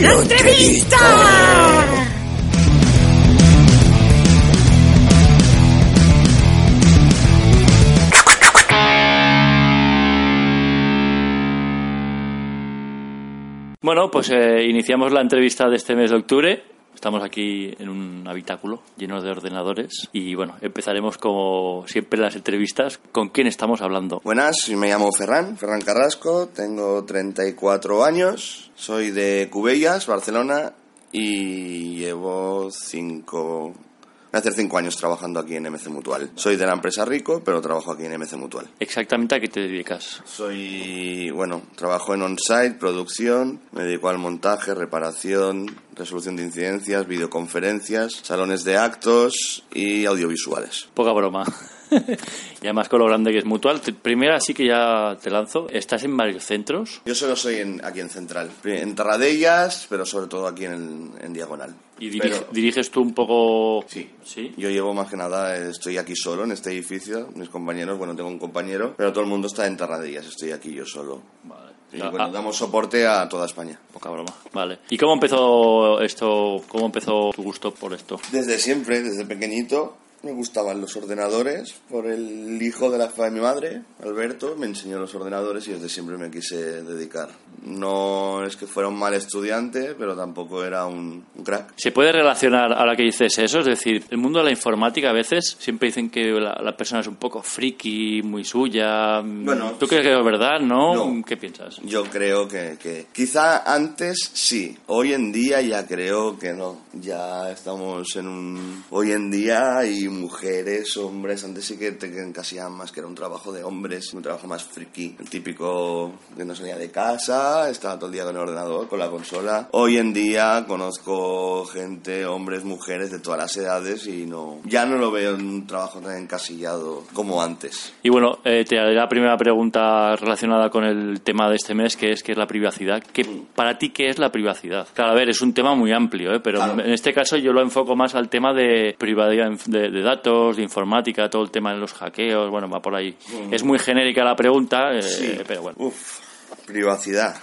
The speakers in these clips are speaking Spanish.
¡La entrevista! Bueno, pues eh, iniciamos la entrevista de este mes de octubre. Estamos aquí en un habitáculo lleno de ordenadores y bueno, empezaremos como siempre las entrevistas. ¿Con quién estamos hablando? Buenas, me llamo Ferran, Ferran Carrasco, tengo 34 años, soy de Cubellas, Barcelona y llevo cinco, voy a hacer cinco años trabajando aquí en MC Mutual. Soy de la empresa Rico, pero trabajo aquí en MC Mutual. Exactamente a qué te dedicas. Soy, bueno, trabajo en on-site, producción, me dedico al montaje, reparación, resolución de incidencias, videoconferencias, salones de actos y audiovisuales. Poca broma. y además con lo grande que es Mutual. Primera sí que ya te lanzo. ¿Estás en varios centros? Yo solo soy en- aquí en Central, en Tarradellas, pero sobre todo aquí en, en Diagonal. ¿Y dirige- Pero- diriges tú un poco...? Sí. ¿Sí? Yo llevo más que nada, estoy aquí solo en este edificio, mis compañeros, bueno, tengo un compañero, pero todo el mundo está en Tarradellas, estoy aquí yo solo. Vale. Y Ah, bueno, ah, damos soporte a toda España. poca broma. Vale. ¿Y cómo empezó esto? ¿Cómo empezó tu gusto por esto? Desde siempre, desde pequeñito, me gustaban los ordenadores. Por el hijo de la de mi madre, Alberto, me enseñó los ordenadores y desde siempre me quise dedicar. No es que fuera un mal estudiante, pero tampoco era un, un crack. ¿Se puede relacionar ahora que dices eso? Es decir, el mundo de la informática a veces siempre dicen que la, la persona es un poco friki, muy suya. Bueno, ¿Tú crees que es verdad? ¿No? No. ¿Qué piensas? Yo creo que, que quizá antes sí, hoy en día ya creo que no. Ya estamos en un... Hoy en día hay mujeres, hombres, antes sí que te encasillaban más que era un trabajo de hombres, un trabajo más friki. El típico que no salía de casa, estaba todo el día con el ordenador, con la consola. Hoy en día conozco gente, hombres, mujeres de todas las edades y no... Ya no lo veo en un trabajo tan encasillado como antes. Y bueno, eh, te haré la primera pregunta relacionada con el tema de este mes, que es, que es la privacidad. ¿Qué, para ti, ¿qué es la privacidad? Claro, a ver, es un tema muy amplio, ¿eh? pero Claro. en este caso yo lo enfoco más al tema de privacidad de, de datos, de informática, todo el tema de los hackeos, bueno, va por ahí. Es muy genérica la pregunta, eh, Sí. pero bueno. Uf, privacidad.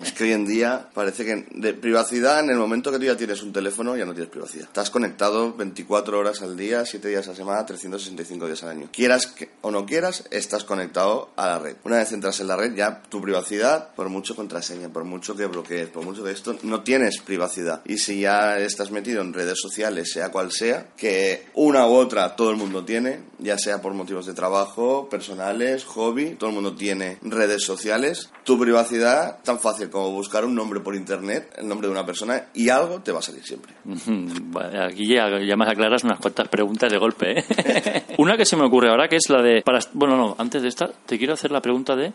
Es que hoy en día parece que de privacidad en el momento que tú ya tienes un teléfono ya no tienes privacidad. Estás conectado 24 horas al día, 7 días a la semana, 365 días al año. Quieras que- o no quieras, estás conectado a la red. Una vez entras en la red ya tu privacidad, por mucho contraseña, por mucho que bloquees, por mucho que esto, no tienes privacidad. Y si ya estás metido en redes sociales, sea cual sea, que una u otra todo el mundo tiene, ya sea por motivos de trabajo, personales, hobby, todo el mundo tiene redes sociales, tu privacidad tan fácil como buscar un nombre por internet, el nombre de una persona y algo te va a salir siempre. Aquí ya, ya me aclaras unas cuantas preguntas de golpe. ¿eh? Una que se me ocurre ahora que es la de... Para, bueno, no, antes de esta, te quiero hacer la pregunta de...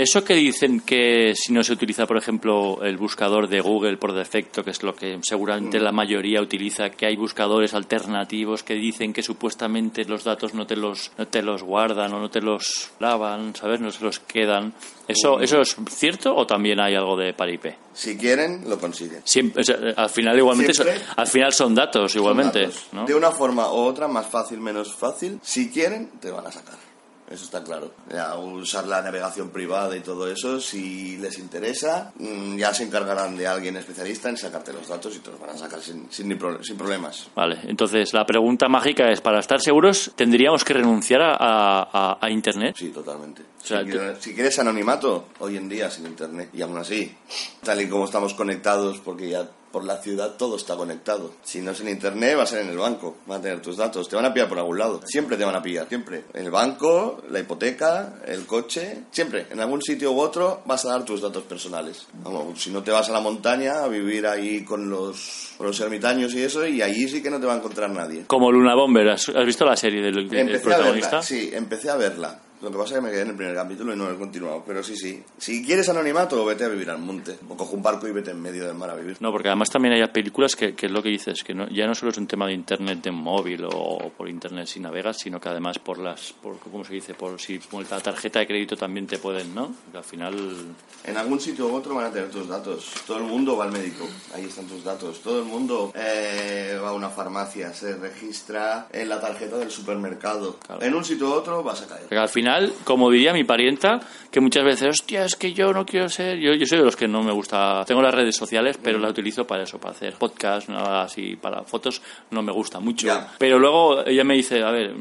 Eso que dicen que si no se utiliza, por ejemplo, el buscador de Google por defecto, que es lo que seguramente la mayoría utiliza, que hay buscadores alternativos que dicen que supuestamente los datos no te los, no te los guardan o no te los lavan, ¿sabes? No se los quedan. ¿Eso, ¿Eso es cierto o también hay algo de paripé? Si quieren, lo consiguen. Siempre, o sea, al final igualmente son, al final son datos igualmente, Datos. ¿no? De una forma u otra, más fácil, menos fácil, si quieren, te van a sacar. Eso está claro. Ya, usar la navegación privada y todo eso, si les interesa, mm, ya se encargarán de alguien especialista en sacarte los datos y te los van a sacar sin, sin, ni pro- sin problemas. Vale, entonces la pregunta mágica es, para estar seguros, ¿tendríamos que renunciar a, a- a Internet? Sí, totalmente. O sea, si, quieres, si quieres anonimato, hoy en día sin internet. Y aún así, tal y como estamos conectados, porque ya por la ciudad todo está conectado. Si no es en internet, va a ser en el banco. Van a tener tus datos. Te van a pillar por algún lado. Siempre te van a pillar. Siempre. El banco, la hipoteca, el coche. Siempre. En algún sitio u otro vas a dar tus datos personales. Vamos, si no te vas a la montaña a vivir ahí con los, con los ermitaños y eso, y allí sí que no te va a encontrar nadie. Como Luna Bomber, ¿has, visto la serie del, del Empecé a protagonista? verla, sí, empecé a verla. Lo que pasa es que me quedé en el primer capítulo y no he continuado. Pero sí, sí. Si quieres anonimato, vete a vivir al monte. O coge un barco y vete en medio del mar a vivir. No, porque además también hay películas que, que es lo que dices, que no, ya no solo es un tema de internet de móvil o por internet si navegas, sino que además por las, por, ¿cómo se dice? Por si por la tarjeta de crédito también te pueden, ¿no? Que al final En algún sitio u otro van a tener tus datos. Todo el mundo va al médico. Ahí están tus datos. Todo el mundo eh, va a una farmacia. Se registra en la tarjeta del supermercado. Claro. En un sitio u otro vas a caer. Porque al final, como diría mi parienta, que muchas veces, hostia, es que yo no quiero ser. Yo, yo soy de los que no me gusta. Tengo las redes sociales, pero las utilizo para eso, para hacer podcast, nada así, para fotos, no me gusta mucho. Pero luego ella me dice, a ver,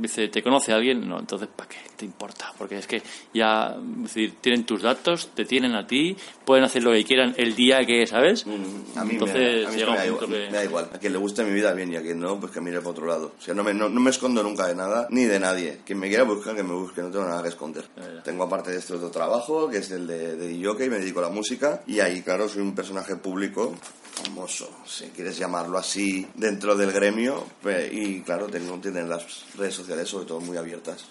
dice, ¿te conoce alguien? No, entonces, ¿para qué te importa? Porque es que ya, es decir, tienen tus datos, te tienen a ti, pueden hacer lo que quieran el día que, ¿sabes? Mm, A mí, entonces me, a mí llega me, da igual, que... me da igual. A quien le guste mi vida, bien, y a quien no, pues que mire para otro lado. O sea, no me, no, no me escondo nunca de nada, ni de nadie. Quien me quiera buscar, que me busque, no tengo nada que esconder. ya. Tengo aparte de este otro trabajo, que es el de, de jockey, me dedico a la música, y ahí, claro, soy un personaje público famoso, si quieres llamarlo así, dentro del gremio, y claro, tengo, tienen las redes sociales sobre todo muy abiertas,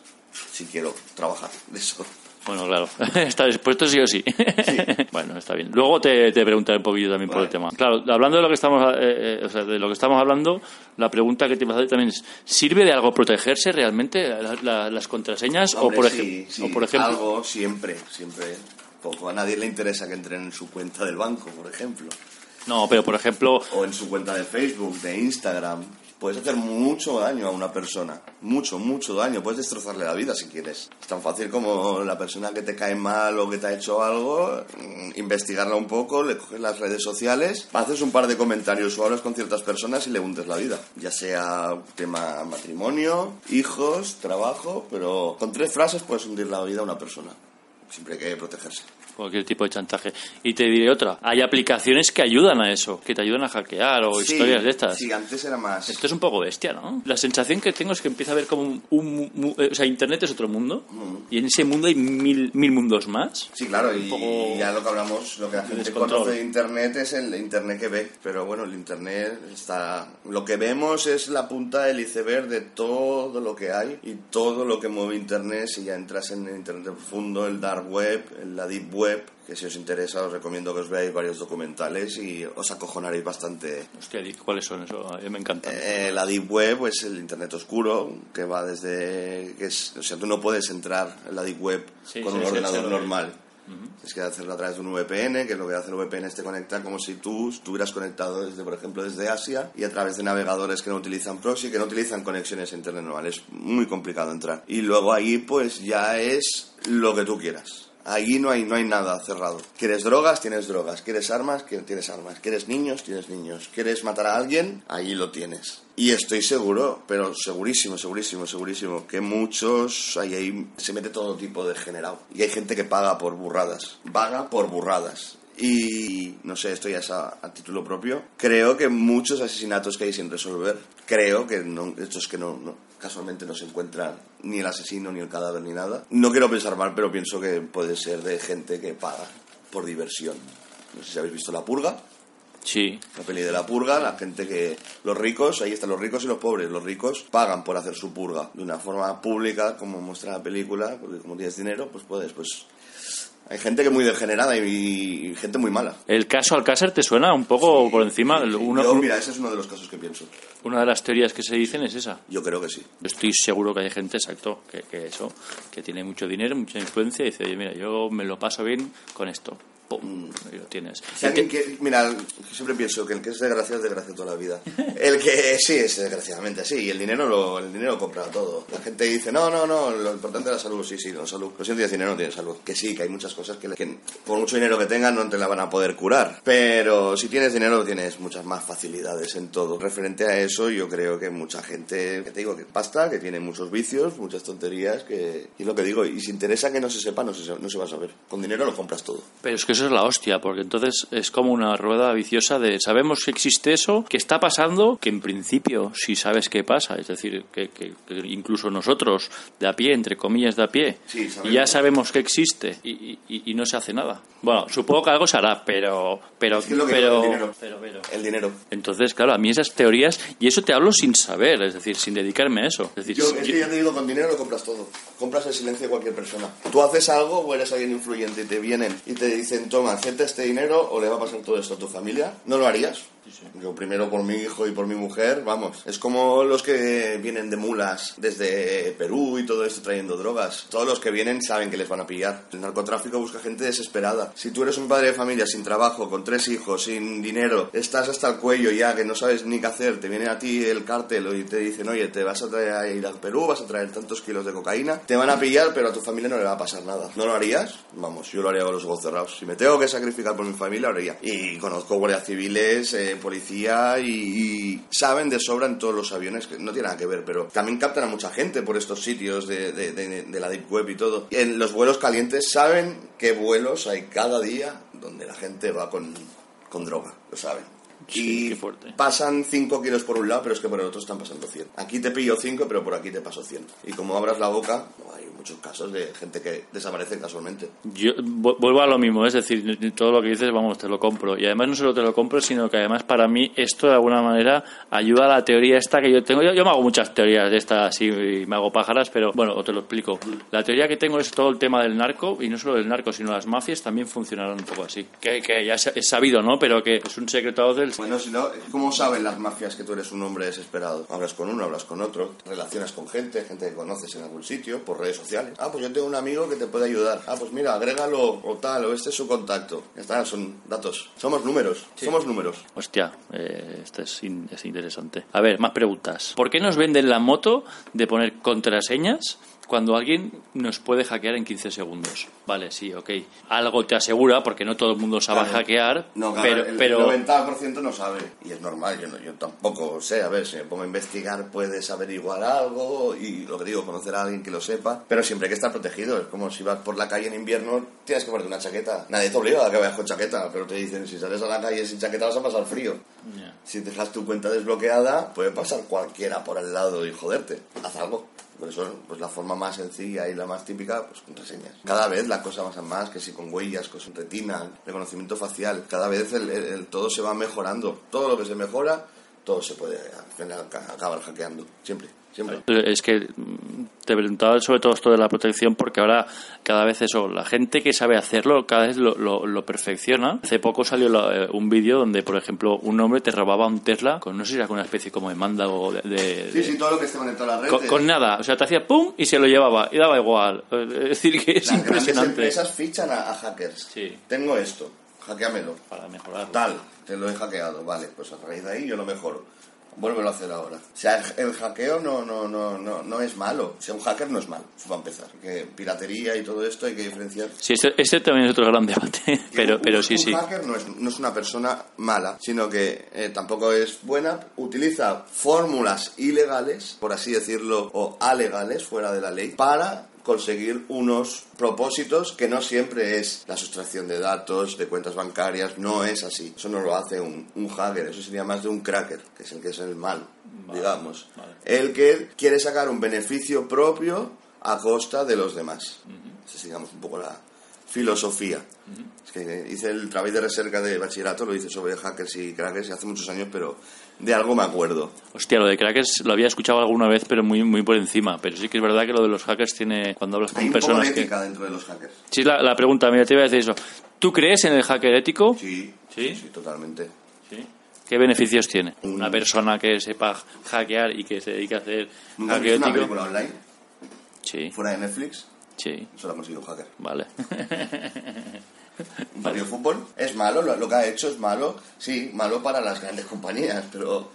si quiero trabajar de eso. Bueno, claro, está dispuesto sí o sí. bueno, está bien. Luego te, te preguntaré un poquillo también por el tema. Claro, hablando de lo que estamos, eh, eh, o sea, de lo que estamos hablando, la pregunta que te iba a hacer también es: ¿sirve de algo protegerse realmente la- la- las contraseñas Hombre, o por sí, ejemplo, sí, o por ejemplo, algo siempre, siempre. Poco. A nadie le interesa que entren en su cuenta del banco, por ejemplo. no, pero por ejemplo, O en su cuenta de Facebook, de Instagram. Puedes hacer mucho daño a una persona. Mucho, mucho daño. Puedes destrozarle la vida si quieres. Es tan fácil como la persona que te cae mal o que te ha hecho algo, mm, investigarla un poco, le coges las redes sociales, haces un par de comentarios o hablas con ciertas personas y le hundes la vida. Ya sea tema matrimonio, hijos, trabajo, pero con tres frases puedes hundir la vida a una persona. Siempre hay que protegerse. Cualquier tipo de chantaje. Y te diré otra: hay aplicaciones que ayudan a eso, que te ayudan a hackear o Sí, historias de estas. Sí, antes era más... Esto es un poco bestia, ¿no? La sensación que tengo es que empieza a ver como un... un- mu- eh, o sea, Internet es otro mundo y en ese mundo hay mil, mil mundos más. Sí, claro, y, Un poco y ya lo que hablamos, lo que la gente conoce de Internet es el Internet que ve, pero bueno, el Internet está... Lo que vemos es la punta del iceberg de todo lo que hay y todo lo que mueve Internet, si ya entras en el Internet profundo, el Dark Web, la Deep Web, que si os interesa os recomiendo que os veáis varios documentales y os acojonaréis bastante Hostia, ¿cuáles son eso? A mí me encantan. eh, la Deep Web es el Internet oscuro, que va desde... Que es, o sea, tú no puedes entrar en la Deep Web Sí, con sí, un sí, ordenador sí, lo vi. normal. Tienes que hacerlo a través de un VPN, que lo que hace el VPN es te conecta como si tú estuvieras conectado desde, por ejemplo, desde Asia y a través de navegadores que no utilizan proxy, que no utilizan conexiones a internet normal. Es muy complicado entrar. Y luego ahí pues ya es lo que tú quieras. Allí no hay, no hay nada cerrado. ¿Quieres drogas? Tienes drogas. ¿Quieres armas? Tienes armas. ¿Quieres niños? Tienes niños. ¿Quieres matar a alguien? Allí lo tienes. Y estoy seguro, pero segurísimo, segurísimo, segurísimo, que muchos, ahí se mete todo tipo de generado. Y hay gente que paga por burradas. Paga por burradas. Y no sé, esto ya es a, a título propio. Creo que muchos asesinatos que hay sin resolver, creo que no, estos que no, no- casualmente no se encuentran ni el asesino, ni el cadáver, ni nada. No quiero pensar mal, pero pienso que puede ser de gente que paga por diversión. No sé si habéis visto La Purga. Sí. La peli de la purga, la gente que... Los ricos, ahí están los ricos y los pobres. Los ricos pagan por hacer su purga de una forma pública, como muestra la película, porque como tienes dinero, pues puedes, pues... Hay gente que es muy degenerada y, y gente muy mala. ¿El caso Alcácer te suena un poco por encima? Yo, mira, ese es uno de los casos que pienso. una de las teorías que se dicen es esa. Yo creo que sí. Yo estoy seguro que hay gente, exacto, que, que eso, que tiene mucho dinero, mucha influencia y dice, oye, mira, yo me lo paso bien con esto. ¡Pum! Y lo tienes. Si alguien que, mira, siempre pienso que el que es desgraciado es desgraciado toda la vida. El que sí es desgraciadamente así, y el dinero lo, el dinero compra todo. La gente dice, no, no, no, lo importante es la salud, sí, sí, la salud. Lo siento, tienes dinero, no tienes salud. Que sí, que hay muchas cosas que, que por mucho dinero que tengas no te la van a poder curar. Pero si tienes dinero tienes muchas más facilidades en todo. Referente a eso, yo creo que mucha gente, que te digo, que pasta, que tiene muchos vicios, muchas tonterías, que y es lo que digo, y si interesa que no se sepa, no se, no se va a saber. Con dinero lo compras todo. Pero es que eso es la hostia, porque entonces es como una rueda viciosa de sabemos que existe eso, que está pasando, que en principio si sabes qué pasa, es decir, que, que- que incluso nosotros de a pie, entre comillas de a pie, Sí, sabemos. ya sabemos que existe y, y- y no se hace nada. Bueno, supongo que algo se hará, pero... pero, Es que es lo que pero, el dinero. pero, pero- El dinero. Entonces, claro, a mí esas teorías, y eso te hablo sin saber, es decir, sin dedicarme a eso. Es decir, Yo, es que ya te digo, con dinero lo compras todo. Compras el silencio de cualquier persona. Tú haces algo o eres alguien influyente y te vienen y te dicen, toma, acepta este dinero o le va a pasar todo esto a tu familia. ¿No lo harías? Yo primero por mi hijo y por mi mujer, vamos. Es como los que vienen de mulas desde Perú y todo esto trayendo drogas. Todos los que vienen saben que les van a pillar. El narcotráfico busca gente desesperada. Si tú eres un padre de familia sin trabajo, con tres hijos, sin dinero, estás hasta el cuello ya, que no sabes ni qué hacer, te viene a ti el cártel y te dicen, oye, te vas a traer a ir al Perú, vas a traer tantos kilos de cocaína, te van a pillar, pero a tu familia no le va a pasar nada. ¿No lo harías? Vamos, yo lo haría con los ojos cerrados. Si me tengo que sacrificar por mi familia, lo haría. Y conozco guardias civiles, eh, policía y, saben de sobra en todos los aviones, que no tiene nada que ver, pero también captan a mucha gente por estos sitios de la Deep Web y todo. En los vuelos calientes saben qué vuelos hay cada día donde la gente va con, con droga, lo saben. Sí, y qué fuerte. pasan 5 kilos por un lado, pero es que por el otro están pasando 100. Aquí te pillo 5, pero por aquí te paso 100. Y como abras la boca, hay muchos casos de gente que desaparece casualmente. Yo vu- vuelvo a lo mismo, es decir, todo lo que dices, vamos, te lo compro. Y además no solo te lo compro, sino que además para mí esto de alguna manera ayuda a la teoría esta que yo tengo. Yo, yo me hago muchas teorías de estas así y me hago pájaras, pero bueno, te lo explico. La teoría que tengo es todo el tema del narco, y no solo del narco, sino las mafias también funcionarán un poco así. Que, que ya es sabido, ¿no? Pero que es un secreto a voces. Bueno, si no, ¿cómo saben las mafias que tú eres un hombre desesperado? Hablas con uno, hablas con otro, relacionas con gente, gente que conoces en algún sitio, por redes sociales. Ah, pues yo tengo un amigo que te puede ayudar. Ah, pues mira, agrégalo o tal, o este es su contacto. Ya está, son datos. Somos números, somos números. Hostia, eh, esto es, in- es interesante. A ver, más preguntas. ¿Por qué nos venden la moto de poner contraseñas cuando alguien nos puede hackear en 15 segundos? Vale, sí, ok. Algo te asegura, porque no todo el mundo sabe Claro. hackear, No, claro, pero, el pero 90% no sabe. Y es normal, yo, no- yo tampoco sé. A ver, si me pongo a investigar, puedes averiguar algo y lo que digo, conocer a alguien que lo sepa. Pero siempre hay que estar protegido. Es como si vas por la calle en invierno, tienes que ponerte una chaqueta. Nadie te obliga a que vayas con chaqueta, pero te dicen, si sales a la calle sin chaqueta vas a pasar frío. Ya. Si dejas tu cuenta desbloqueada, puede pasar cualquiera por al lado y joderte. Haz algo. Por eso, pues la forma más sencilla y la más típica, pues contraseñas. Cada vez la cosa más más, que si con huellas, con retina, reconocimiento facial, cada vez el, el- el todo se va mejorando. Todo lo que se mejora, todo se puede acabar hackeando. Siempre, siempre. Es que mm, te preguntaba sobre todo esto de la protección porque ahora cada vez eso, la gente que sabe hacerlo cada vez lo, lo- lo perfecciona. Hace poco salió la- eh, un vídeo donde, por ejemplo, un hombre te robaba un Tesla con, no sé si era con una especie como de mándago de... de- Sí, sí, todo lo que esté conectado a la red. con, con nada, o sea, te hacía pum y se lo llevaba y daba igual. Es decir, que es Las impresionante. empresas fichan a, a hackers. Sí. Tengo esto, hackeamelo. Para mejorar. Tal, te lo he hackeado, vale, pues a raíz de ahí yo lo mejoro. Vuélvelo a hacer ahora. O sea, el, el hackeo no, no, no, no, no es malo. O sea, un hacker no es malo, eso va a empezar. Que piratería y todo esto hay que diferenciar. Sí, este, este también es otro gran debate, pero, Un- pero un- sí, un sí. hacker no es, no es una persona mala, sino que eh, tampoco es buena. Utiliza fórmulas ilegales, por así decirlo, o alegales, fuera de la ley, para conseguir unos propósitos que no siempre es la sustracción de datos, de cuentas bancarias, no es así. Eso no lo hace un, un hacker, eso sería más de un cracker, que es el que es el mal, digamos. vale. El que quiere sacar un beneficio propio a costa de los demás. Esa es, digamos, un poco la filosofía. Es que hice el trabajo de recerca de bachillerato, lo hice sobre hackers y crackers hace muchos años, pero de algo me acuerdo. Hostia, lo de crackers lo había escuchado alguna vez, pero muy muy por encima. Pero sí que es verdad que lo de los hackers tiene, cuando hablas Hay con un poco personas de que... ética dentro de los hackers. Sí, la, la pregunta, mira, te iba a decir eso. ¿Tú crees en el hacker ético? Sí, ¿Sí? sí, totalmente. Sí. ¿Qué beneficios tiene? Una persona que sepa hackear y que se dedique a hacer ¿Nunca has visto una película online Sí, fuera de Netflix? sí, Eso lo ha conseguido un hacker. vale. Un partido de fútbol es malo, lo, lo que ha hecho es malo. Sí, malo para las grandes compañías, pero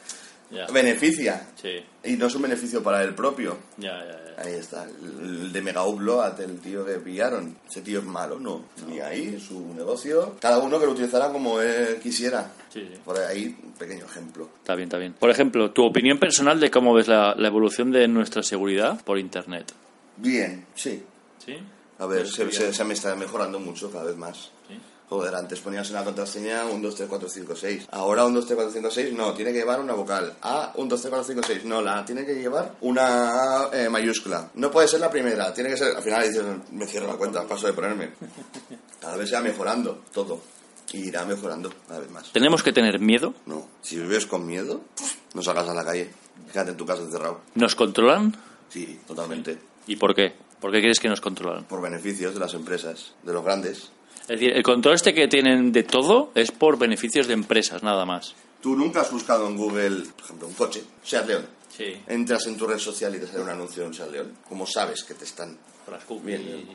beneficia. Sí, Y no es un beneficio para el propio. ya. Ahí está, el el de Mega Upload, el tío que pillaron. Ese tío es malo, no. Ni ahí, su negocio. Cada uno que lo utilizara como él quisiera. Sí, sí. Por ahí, un pequeño ejemplo. Está bien, está bien. Por ejemplo, tu opinión personal de cómo ves la, la evolución de nuestra seguridad por Internet. Bien, sí. ¿Sí? A ver, se, se- se me está mejorando mucho cada vez más. Sí. Joder, antes ponías en la contraseña 1, 2, 3, 4, 5, 6. Ahora 1, 2, 3, 4, 5, 6 no, tiene que llevar una vocal. A, 1, 2, 3, 4, 5, 6. No, la tiene que llevar una A eh, mayúscula. No puede ser la primera, tiene que ser. Al final dices, me cierro la cuenta, paso de ponerme. Cada vez se va mejorando todo. Y irá mejorando cada vez más. ¿Tenemos que tener miedo? No, si vives con miedo, no salgas a la calle. Quédate en tu casa encerrado. ¿Nos controlan? Sí, totalmente. ¿Y por qué? ¿Por qué crees que nos controlan? Por beneficios de las empresas, de los grandes. Es decir, el control este que tienen de todo es por beneficios de empresas, nada más. Tú nunca has buscado en Google, por ejemplo, un coche, Seat León. Sí. Entras en tu red social y te sale un anuncio de un Seat León. ¿Cómo sabes que te están Bien.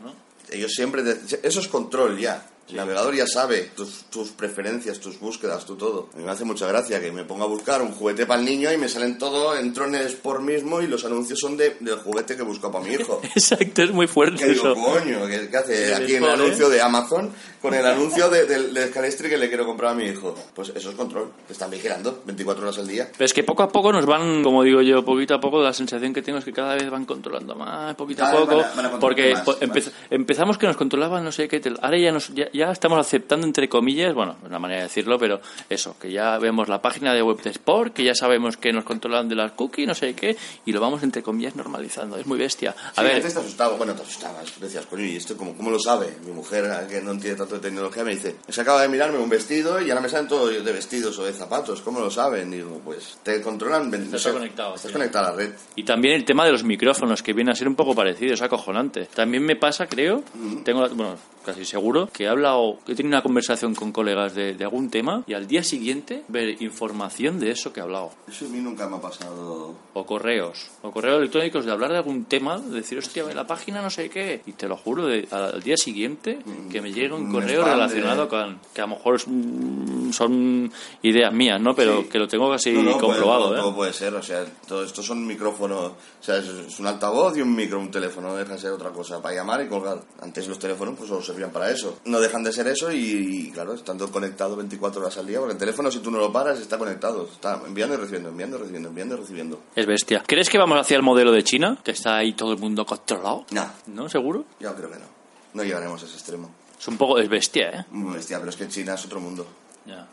¿no? ellos siempre te- eso es control ya el navegador ya sabe tus, tus preferencias tus búsquedas tu todo a mí me hace mucha gracia que me ponga a buscar un juguete para el niño y me salen todo en el Sport mismo y los anuncios son de, del juguete que busco para mi hijo Exacto, es muy fuerte que digo eso. coño ¿qué, qué hace aquí el ¿eh? anuncio de Amazon con el anuncio de- del Scalestri que le quiero comprar a mi hijo pues eso es control te están vigilando 24 horas al día Pero es que poco a poco nos van, como digo yo, poquito a poco, la sensación que tengo es que cada vez van controlando más, poquito a Cada poco, van a- van a controlar porque más, po- más. empe- empezamos que nos controlaban no sé qué, ahora ya, nos, ya, ya estamos aceptando, entre comillas, bueno, es una manera de decirlo, pero eso, que ya vemos la página de web de Sport, que ya sabemos que nos controlan de las cookies, no sé qué, y lo vamos, entre comillas, normalizando. Es muy bestia. A Sí, ver, antes te asustaba, bueno, te asustabas, decías, coño, ¿y esto cómo, cómo lo sabe? Mi mujer, que no entiende tanto de tecnología, me dice, se acaba de mirarme un vestido y ahora me salen todo de vestidos o de zapatos, ¿cómo lo saben? Y digo, pues, te controlan... no Estás sé, conectado, Estás sí. conectado a la red. Y también el tema de los micrófonos, que viene a ser un poco parecido, es acojonante. También me pasa, creo, tengo, bueno, casi seguro, que he hablado, que he tenido una conversación con colegas de, de algún tema y al día siguiente ver información de eso que he hablado. Eso a mí nunca me ha pasado... O correos, o correos electrónicos de hablar de algún tema, de decir, hostia, la página no sé qué. Y te lo juro, de- al día siguiente que me llega un Un correo spam relacionado con, que a lo mejor es, mm, son ideas mías, ¿no? Pero Sí. que lo tengo casi No, no, comprobado, puede- ¿eh? todo puede ser, o sea, todo esto son micrófonos, o sea, es, un altavoz y un micro, un teléfono, no deja de ser otra cosa, para llamar y colgar. Antes los teléfonos pues solo servían para eso. No dejan de ser eso y, claro, estando conectado 24 horas al día, porque el teléfono si tú no lo paras está conectado, está enviando y recibiendo, enviando y recibiendo, enviando y recibiendo. Es bestia. ¿Crees que vamos hacia el modelo de China? Que está ahí todo el mundo controlado. No, ¿No? ¿Seguro? yo creo que no. No llegaremos a ese extremo. Es un poco... Es bestia, ¿eh? Muy bestia, pero es que China es otro mundo. Ya.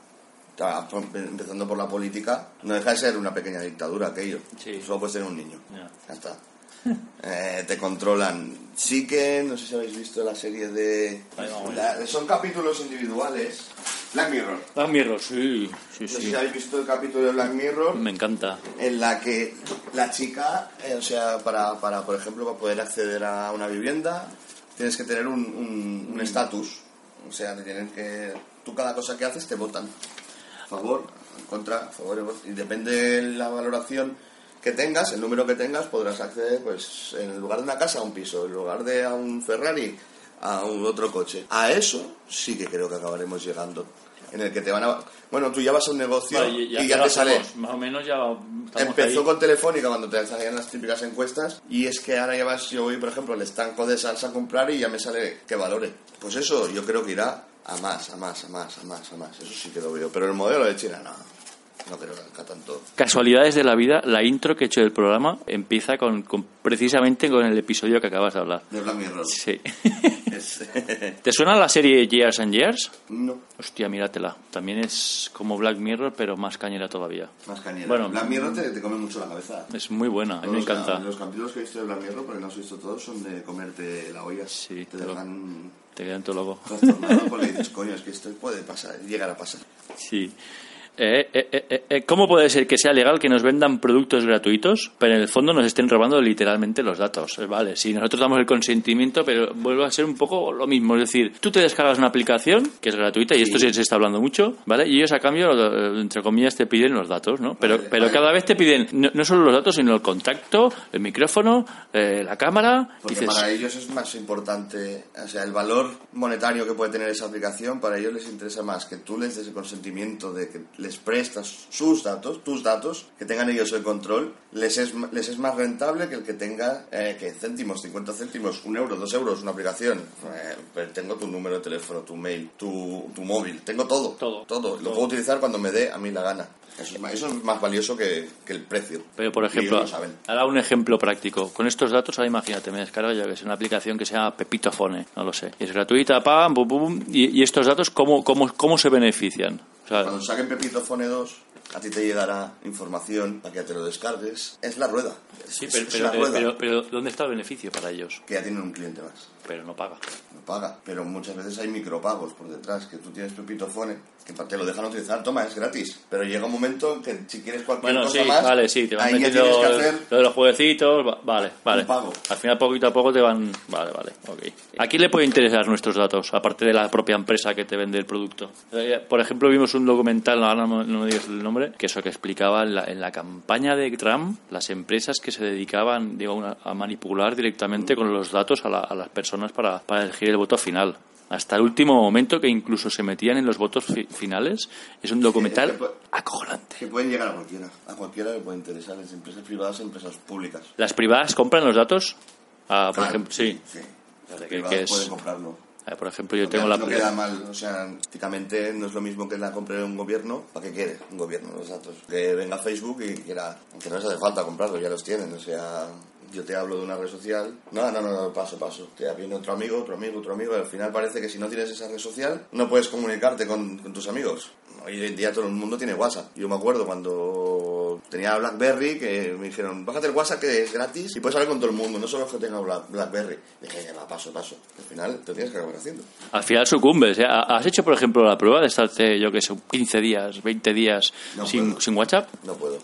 Empezando por la política, no deja de ser una pequeña dictadura aquello. Sí. Solo puedes tener un niño. Ya. Ya está. Eh, te controlan. Sí que, no sé si habéis visto la serie de... La- son capítulos individuales. Black Mirror. Black Mirror, sí. Sí, No sé sí. si habéis visto el capítulo de Black Mirror Me encanta. en la que la chica, eh, o sea, para, para, por ejemplo, para poder acceder a una vivienda, tienes que tener un- un un estatus. o sea, te tienen que... Tú cada cosa que haces te votan. A favor, en contra, a favor, en contra. y depende de la valoración que tengas, el número que tengas, podrás acceder, pues, en lugar de una casa a un piso, en lugar de a un Ferrari, a un otro coche. A eso sí que creo que acabaremos llegando. En el que te van a... Bueno, tú ya vas a un negocio Vale, y ya ya te sale... Más o menos ya Empezó ahí. con Telefónica cuando te salían las típicas encuestas y es que ahora ya vas, yo voy por ejemplo al estanco de salsa a comprar y ya me sale que valore. Pues eso yo creo que irá a más, a más, a más, a más, a más. Eso sí que lo veo. Pero el modelo de China no, no creo que tanto. Casualidades de la vida, la intro que he hecho del programa empieza con, con- precisamente con el episodio que acabas de hablar. De Black Mirror. Sí. Es- ¿Te suena la serie Years and Years? no, Hostia, míratela. También es como Black Mirror, pero más cañera todavía. más cañera. Bueno. Black Mirror te, te come mucho la cabeza. Es muy buena, a mí me encanta. Los capítulos que he visto de Black Mirror, porque no los he visto todos, son de comerte la olla. Sí, te te lo- dejan Te quedan todo loco. trastornado porque dices, coño, es que esto puede pasar, llegar a pasar. Sí. Eh, eh, eh, eh, ¿Cómo puede ser que sea legal que nos vendan productos gratuitos, pero en el fondo nos estén robando literalmente los datos? Eh, Vale, si nosotros damos el consentimiento, pero vuelve a ser un poco lo mismo. Es decir, tú te descargas una aplicación que es gratuita, y esto sí se está hablando mucho, ¿vale? Y ellos a cambio, eh, entre comillas, te piden los datos, ¿no? Pero, Vale, pero vale. cada vez te piden no, no solo los datos, sino el contacto, el micrófono, eh, la cámara. Porque Dices, para ellos es más importante, o sea, el valor monetario que puede tener esa aplicación, para ellos les interesa más que tú les des el consentimiento de que les prestas sus datos, tus datos, que tengan ellos el control, les es, les es más rentable que el que tenga, eh, que céntimos, 50 céntimos, un euro, dos euros, una aplicación. Eh, pero tengo tu número de teléfono, tu mail, tu, tu móvil, tengo todo. Todo. Todo. Lo Todo. puedo utilizar cuando me dé a mí la gana. Eso es más, eso es más valioso que, que el precio. Pero, por ejemplo, ahora un ejemplo práctico. Con estos datos, ahora imagínate, me descargo yo que es una aplicación que se llama Pepito Phone, no lo sé. Es gratuita, pam, pum, pum, y, y estos datos, ¿cómo, cómo, ¿cómo se benefician? Cuando saquen Pepito Phone 2, a ti te llegará información para que te lo descargues. Es la rueda. Sí, Es- pero, es pero, la rueda. pero- pero ¿dónde está el beneficio para ellos? que ya tienen un cliente más. Pero no paga. No paga, pero muchas veces hay micropagos por detrás, que tú tienes Pepito Fone, que te lo dejan utilizar, toma, es gratis. Pero llega un momento en que si quieres cualquier Bueno, cosa sí, más, vale, sí, te van metiendo lo de los jueguecitos, va- vale, vale. Pago. Al final, poquito a poco te van. Vale, vale, ok. ¿A quién le puede interesar nuestros datos, aparte de la propia empresa que te vende el producto? Eh, Por ejemplo, vimos un documental, ahora no, no me digas el nombre, que eso que explicaba en la, en la campaña de Trump, las empresas que se dedicaban digo, a a manipular directamente con los datos a, la- a las personas para, para elegir el voto final. Hasta el último momento que incluso se metían en los votos fi- finales. Es un documental es que- acojonante. que pueden llegar a cualquiera. A cualquiera le puede interesar, las empresas privadas, empresas públicas. ¿Las privadas compran los datos? Ah, por Claro, ejemplo, sí. sí. Las que- que es- pueden comprarlo. Ah, por ejemplo, yo tengo la... no queda mal, o sea, prácticamente no es lo mismo que la compre un gobierno. ¿Para qué quiere un gobierno los datos? Que venga Facebook y quiera, aunque no les hace falta comprarlos, ya los tienen, o sea, yo te hablo de una red social, no, no, no, no, paso, paso, te viene otro amigo, otro amigo, otro amigo, y al final parece que si no tienes esa red social no puedes comunicarte con, con tus amigos. Hoy en día todo el mundo tiene WhatsApp. Yo me acuerdo cuando tenía BlackBerry que me dijeron, bájate el WhatsApp que es gratis y puedes hablar con todo el mundo, no solo que tenga Black- BlackBerry. Dije, ya va, paso, paso. Al final te tienes que acabar haciendo. Al final sucumbes. ¿eh? ¿Has hecho, por ejemplo, la prueba de estarte, yo que sé, 15 días, 20 días No sin, puedo. sin WhatsApp? No puedo.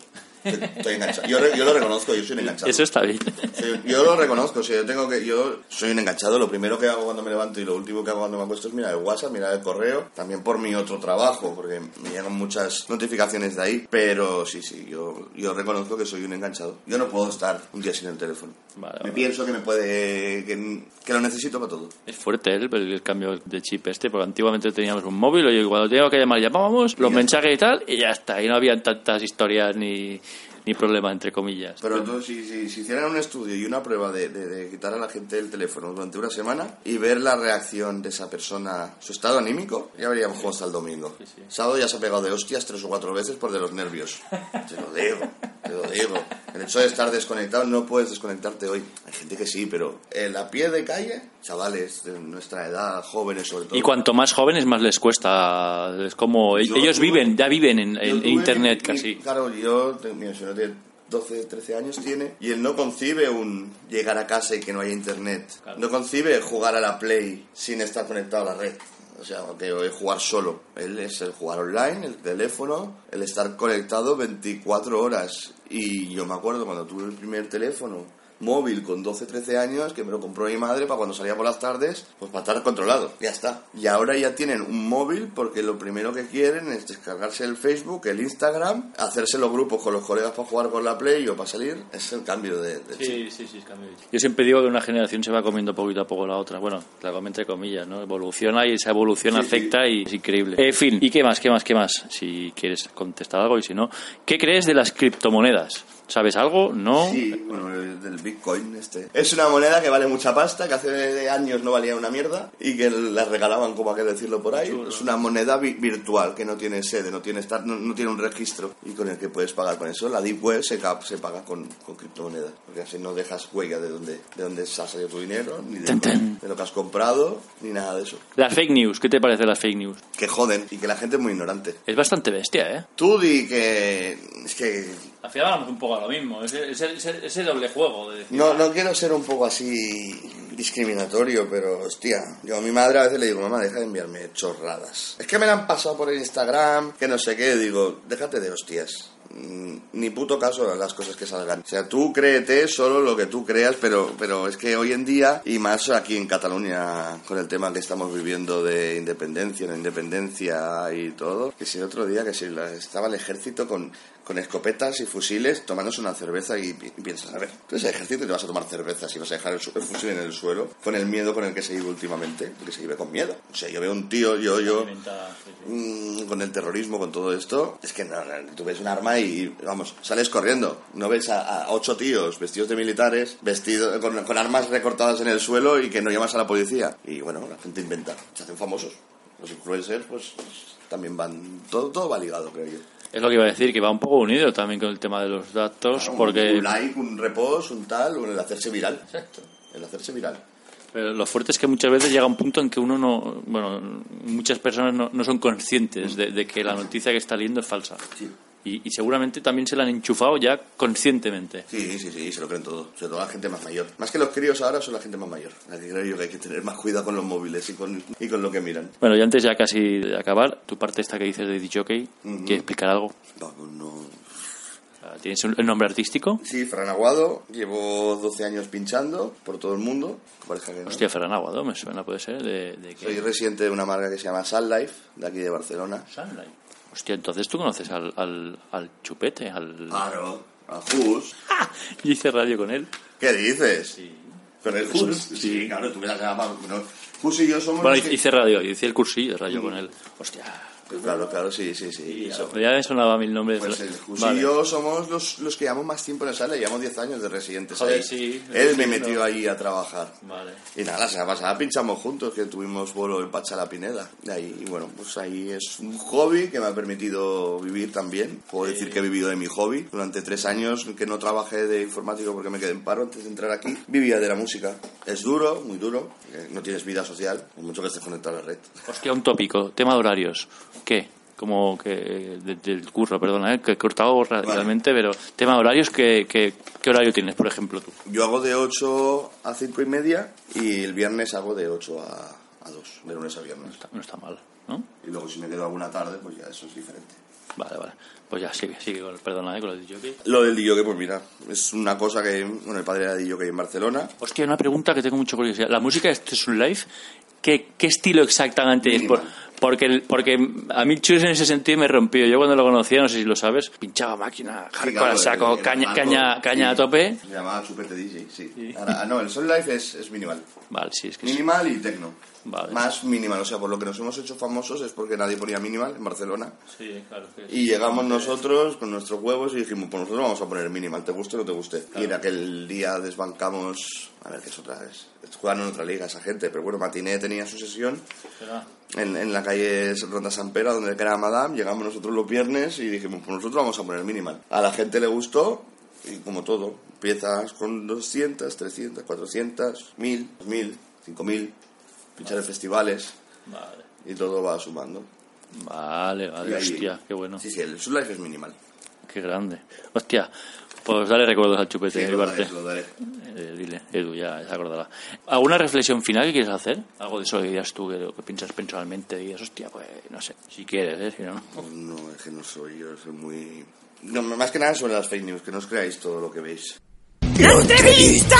Estoy enganchado. Yo, re- yo lo reconozco, yo soy un enganchado. Eso está bien. Sí, yo lo reconozco, o sea, yo tengo que yo soy un enganchado, lo primero que hago cuando me levanto y lo último que hago cuando me acuesto es mirar el WhatsApp, mirar el correo, también por mi otro trabajo, porque me llegan muchas notificaciones de ahí, pero sí, sí, yo, yo reconozco que soy un enganchado. Yo no puedo estar un día sin el teléfono. Vale, me vale. pienso que me puede que, que lo necesito para todo. Es fuerte ¿eh? el, el cambio de chip este, porque antiguamente teníamos un móvil y cuando teníamos que llamar llamábamos, los mensajes y tal, y ya está. Y no había tantas historias ni, ni problemas, entre comillas. Pero tú, si, si, si hicieran un estudio y una prueba de, de- de quitar a la gente el teléfono durante una semana y ver la reacción de esa persona, su estado anímico, ya veríamos cómo está el domingo. sí. Sábado ya se ha pegado de hostias tres o cuatro veces por de los nervios. Te lo digo, te lo digo. El hecho de estar desconectado, no puedes desconectarte hoy. Hay gente que sí, pero en la pie de calle, chavales de nuestra edad, jóvenes sobre todo. Y cuanto más jóvenes, más les cuesta. Es como Yo ellos tuve- viven, ya viven en, en Internet mi- mi- casi. Claro, yo, mi tiene 12, 13 años tiene, y él no concibe un llegar a casa y que no haya internet. Claro. No concibe jugar a la Play sin estar conectado a la red. O sea, que o jugar solo. Él es el jugar online, el teléfono, el estar conectado 24 horas. Y yo me acuerdo cuando tuve el primer teléfono móvil con 12, 13 años que me lo compró mi madre para cuando salía por las tardes, pues para estar controlado. Ya está. Y ahora ya tienen un móvil porque lo primero que quieren es descargarse el Facebook, el Instagram, hacerse los grupos con los colegas para jugar con la Play o para salir. Es el cambio de, de chip. Sí, sí, sí, es cambio de chip. Yo siempre digo que una generación se va comiendo poquito a poco la otra. Bueno, la como entre comillas, ¿no? Evoluciona y esa evolución Sí, afecta y es increíble. En fin, ¿y qué más, qué más, qué más? Si quieres contestar algo y si no, ¿qué crees de las criptomonedas? ¿Sabes algo? ¿No? Sí, bueno, el del Bitcoin este. Es una moneda que vale mucha pasta, que hace años no valía una mierda y que la regalaban, como hay que decirlo por ahí. Es una moneda vi- virtual que no tiene sede, no tiene estar, no, no tiene un registro y con el que puedes pagar con eso. La Deep Web se, se paga con, con criptomonedas, porque así no dejas huella de dónde, de dónde ha salido tu dinero, ni de, tan. de lo que has comprado, ni nada de eso. Las fake news, ¿qué te parece las fake news? Que joden y que la gente es muy ignorante. Es bastante bestia, ¿eh? Tú di que... Es que Al final vamos un poco a lo mismo, ese, ese, ese doble juego de decir... No, no quiero ser un poco así discriminatorio, pero hostia, yo a mi madre a veces le digo, mamá, deja de enviarme chorradas. Es que me la han pasado por el Instagram, que no sé qué, digo, déjate de hostias. Mm, Ni puto caso a las cosas que salgan. O sea, tú créete solo lo que tú creas, pero, pero es que hoy en día, y más aquí en Cataluña, con el tema que estamos viviendo de independencia, no independencia y todo, que si el otro día que si la- estaba el ejército con, con escopetas y fusiles tomándose una cerveza y, pi- y piensas, a ver, tú eres ejército y te vas a tomar cerveza si vas a dejar el, su- el fusil en el suelo, con el miedo con el que se vive últimamente, porque se vive con miedo. O sea, yo veo un tío, yo, yo, mm, con el terrorismo, con todo esto, es que no, no, tú ves un arma y, vamos, sales corriendo. No ves a, a ocho tíos vestidos de militares, vestidos con, con armas recortadas en el suelo y que no llamas a la policía. Y bueno, la gente inventa, se hacen famosos. Los influencers, pues, también van, todo, todo va ligado, creo yo. Es lo que iba a decir, que va un poco unido también con el tema de los datos, porque Un like, un repos, un tal, o el hacerse viral. Exacto. El hacerse viral. pero lo fuerte es que muchas veces llega un punto en que uno no, bueno, muchas personas no, no son conscientes de, de que la noticia que está leyendo es falsa. Sí. Y, y seguramente también se la han enchufado ya conscientemente. Sí, sí, sí, se lo creen todo. Sobre todo la gente más mayor. Más que los críos ahora son la gente más mayor. Así que creo yo que hay que tener más cuidado con los móviles y con, y con lo que miran. Bueno, y antes ya casi de acabar, tu parte esta que dices de DJ, ¿quieres explicar algo? No, no- ¿Tienes el nombre artístico? Sí, Fran Aguado, llevo 12 años pinchando por todo el mundo. que que no. Hostia, Ferran Aguado, me suena, puede ser, de, de Soy residente de una marca que se llama Sun Life, de aquí de Barcelona. Sunlight. Hostia, entonces tú conoces al, al, al chupete, al... Claro, a Jus. Y hice radio con él. ¿Qué dices? ¿Con el Jus? Sí. claro, tú me la llamado. No. Jus y yo somos Bueno, los que- hice radio, hice el cursillo de radio con él. Hostia, Claro, claro, sí, sí, sí. eso. ya me sonaba mil nombres. Pues el Jus Vale. y yo somos los, los que llevamos más tiempo en el sala, llevamos 10 años de residentes Joder, ahí. sí, Él me metió ahí a trabajar. Vale. Y nada, la semana pasada pinchamos juntos, que tuvimos bolo en Pachala Pineda. Y ahí, y bueno, pues ahí es un hobby que me ha permitido vivir también. Puedo decir que he vivido de mi hobby. Durante tres años que no trabajé de informático porque me quedé en paro antes de entrar aquí. Vivía de la música. Es duro, muy duro. eh, No tienes vida social, por mucho que estés conectado a la red. Hostia, un tópico, tema de horarios. ¿Qué? Como que de- del curro, perdona, ¿eh? que he cortado radicalmente, pero tema de horarios, ¿qué, qué, qué horario tienes, por ejemplo, tú? Yo hago de 8 a 5 y media y el viernes hago de 8 a, a 2, de lunes a viernes. Está- no está mal, ¿no? Y luego si me quedo alguna tarde, pues ya eso es diferente. Vale, vale. Pues ya, sigue, sigue, con, perdona, ¿eh? con lo de DJ. Lo del DJ, pues mira, es una cosa que, bueno, el padre era DJ en Barcelona. Hostia, una pregunta que tengo mucha curiosidad. La música de Esto es un live, ¿qué, qué estilo exactamente es? Por- porque, porque a mí Chus en ese sentido me rompió. Yo cuando lo conocía, no sé si lo sabes, pinchaba máquina, hardcore claro, al saco, caña, caña, caña a sí. tope. Se llamaba Chupete DJ, sí. Ahora, ah, no, el Soul Life es, es minimal. Vale, sí, es que sí. Minimal y techno. Vale. Más minimal, o sea, por lo que nos hemos hecho famosos es porque nadie ponía minimal en Barcelona. Sí, claro. que Y llegamos nosotros con nuestros huevos y dijimos, pues nosotros vamos a poner minimal, te guste o no te guste. Y en aquel día desbancamos, a ver qué es otra vez, juegan en otra liga esa gente, pero bueno, Matiné tenía su sesión en, en la calle Ronda San Pera, donde era Madame, llegamos nosotros los viernes y dijimos, pues nosotros vamos a poner minimal. A la gente le gustó y como todo, empiezas con 200, 300, 400, 1000, 2000, 5000, pinchar en festivales Vale. y todo va sumando. Vale, Y vale, ahí- hostia, qué bueno. Sí, sí, el Soul Life es minimal. Qué grande. Hostia, pues dale recuerdos al chupete, Sí, eh, lo daré, lo daré. Eh, dile, Edu, ya se acordará. ¿Alguna reflexión final que quieres hacer? Algo de eso que dirías tú, que, lo que piensas personalmente, y digas, hostia, pues no sé, si quieres, ¿eh? Si no, no. No, es que no soy, yo soy muy... No, más que nada sobre las fake news, que no os creáis todo lo que veis. ¡La entrevista!